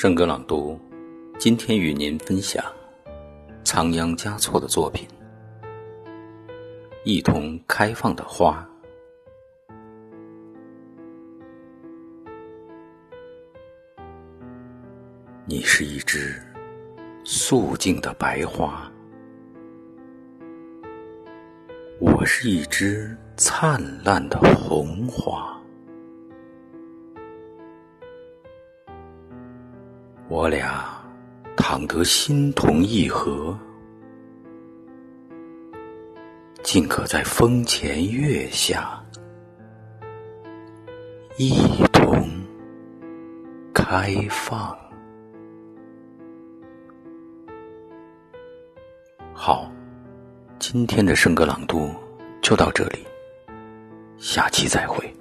圣歌朗读，今天与您分享仓央嘉措的作品《一同开放的花》。你是一枝素净的白花，我是一枝灿烂的红花。我俩倘得心同意合，竟可在风前月下一同开放。好，今天的圣歌朗读就到这里，下期再会。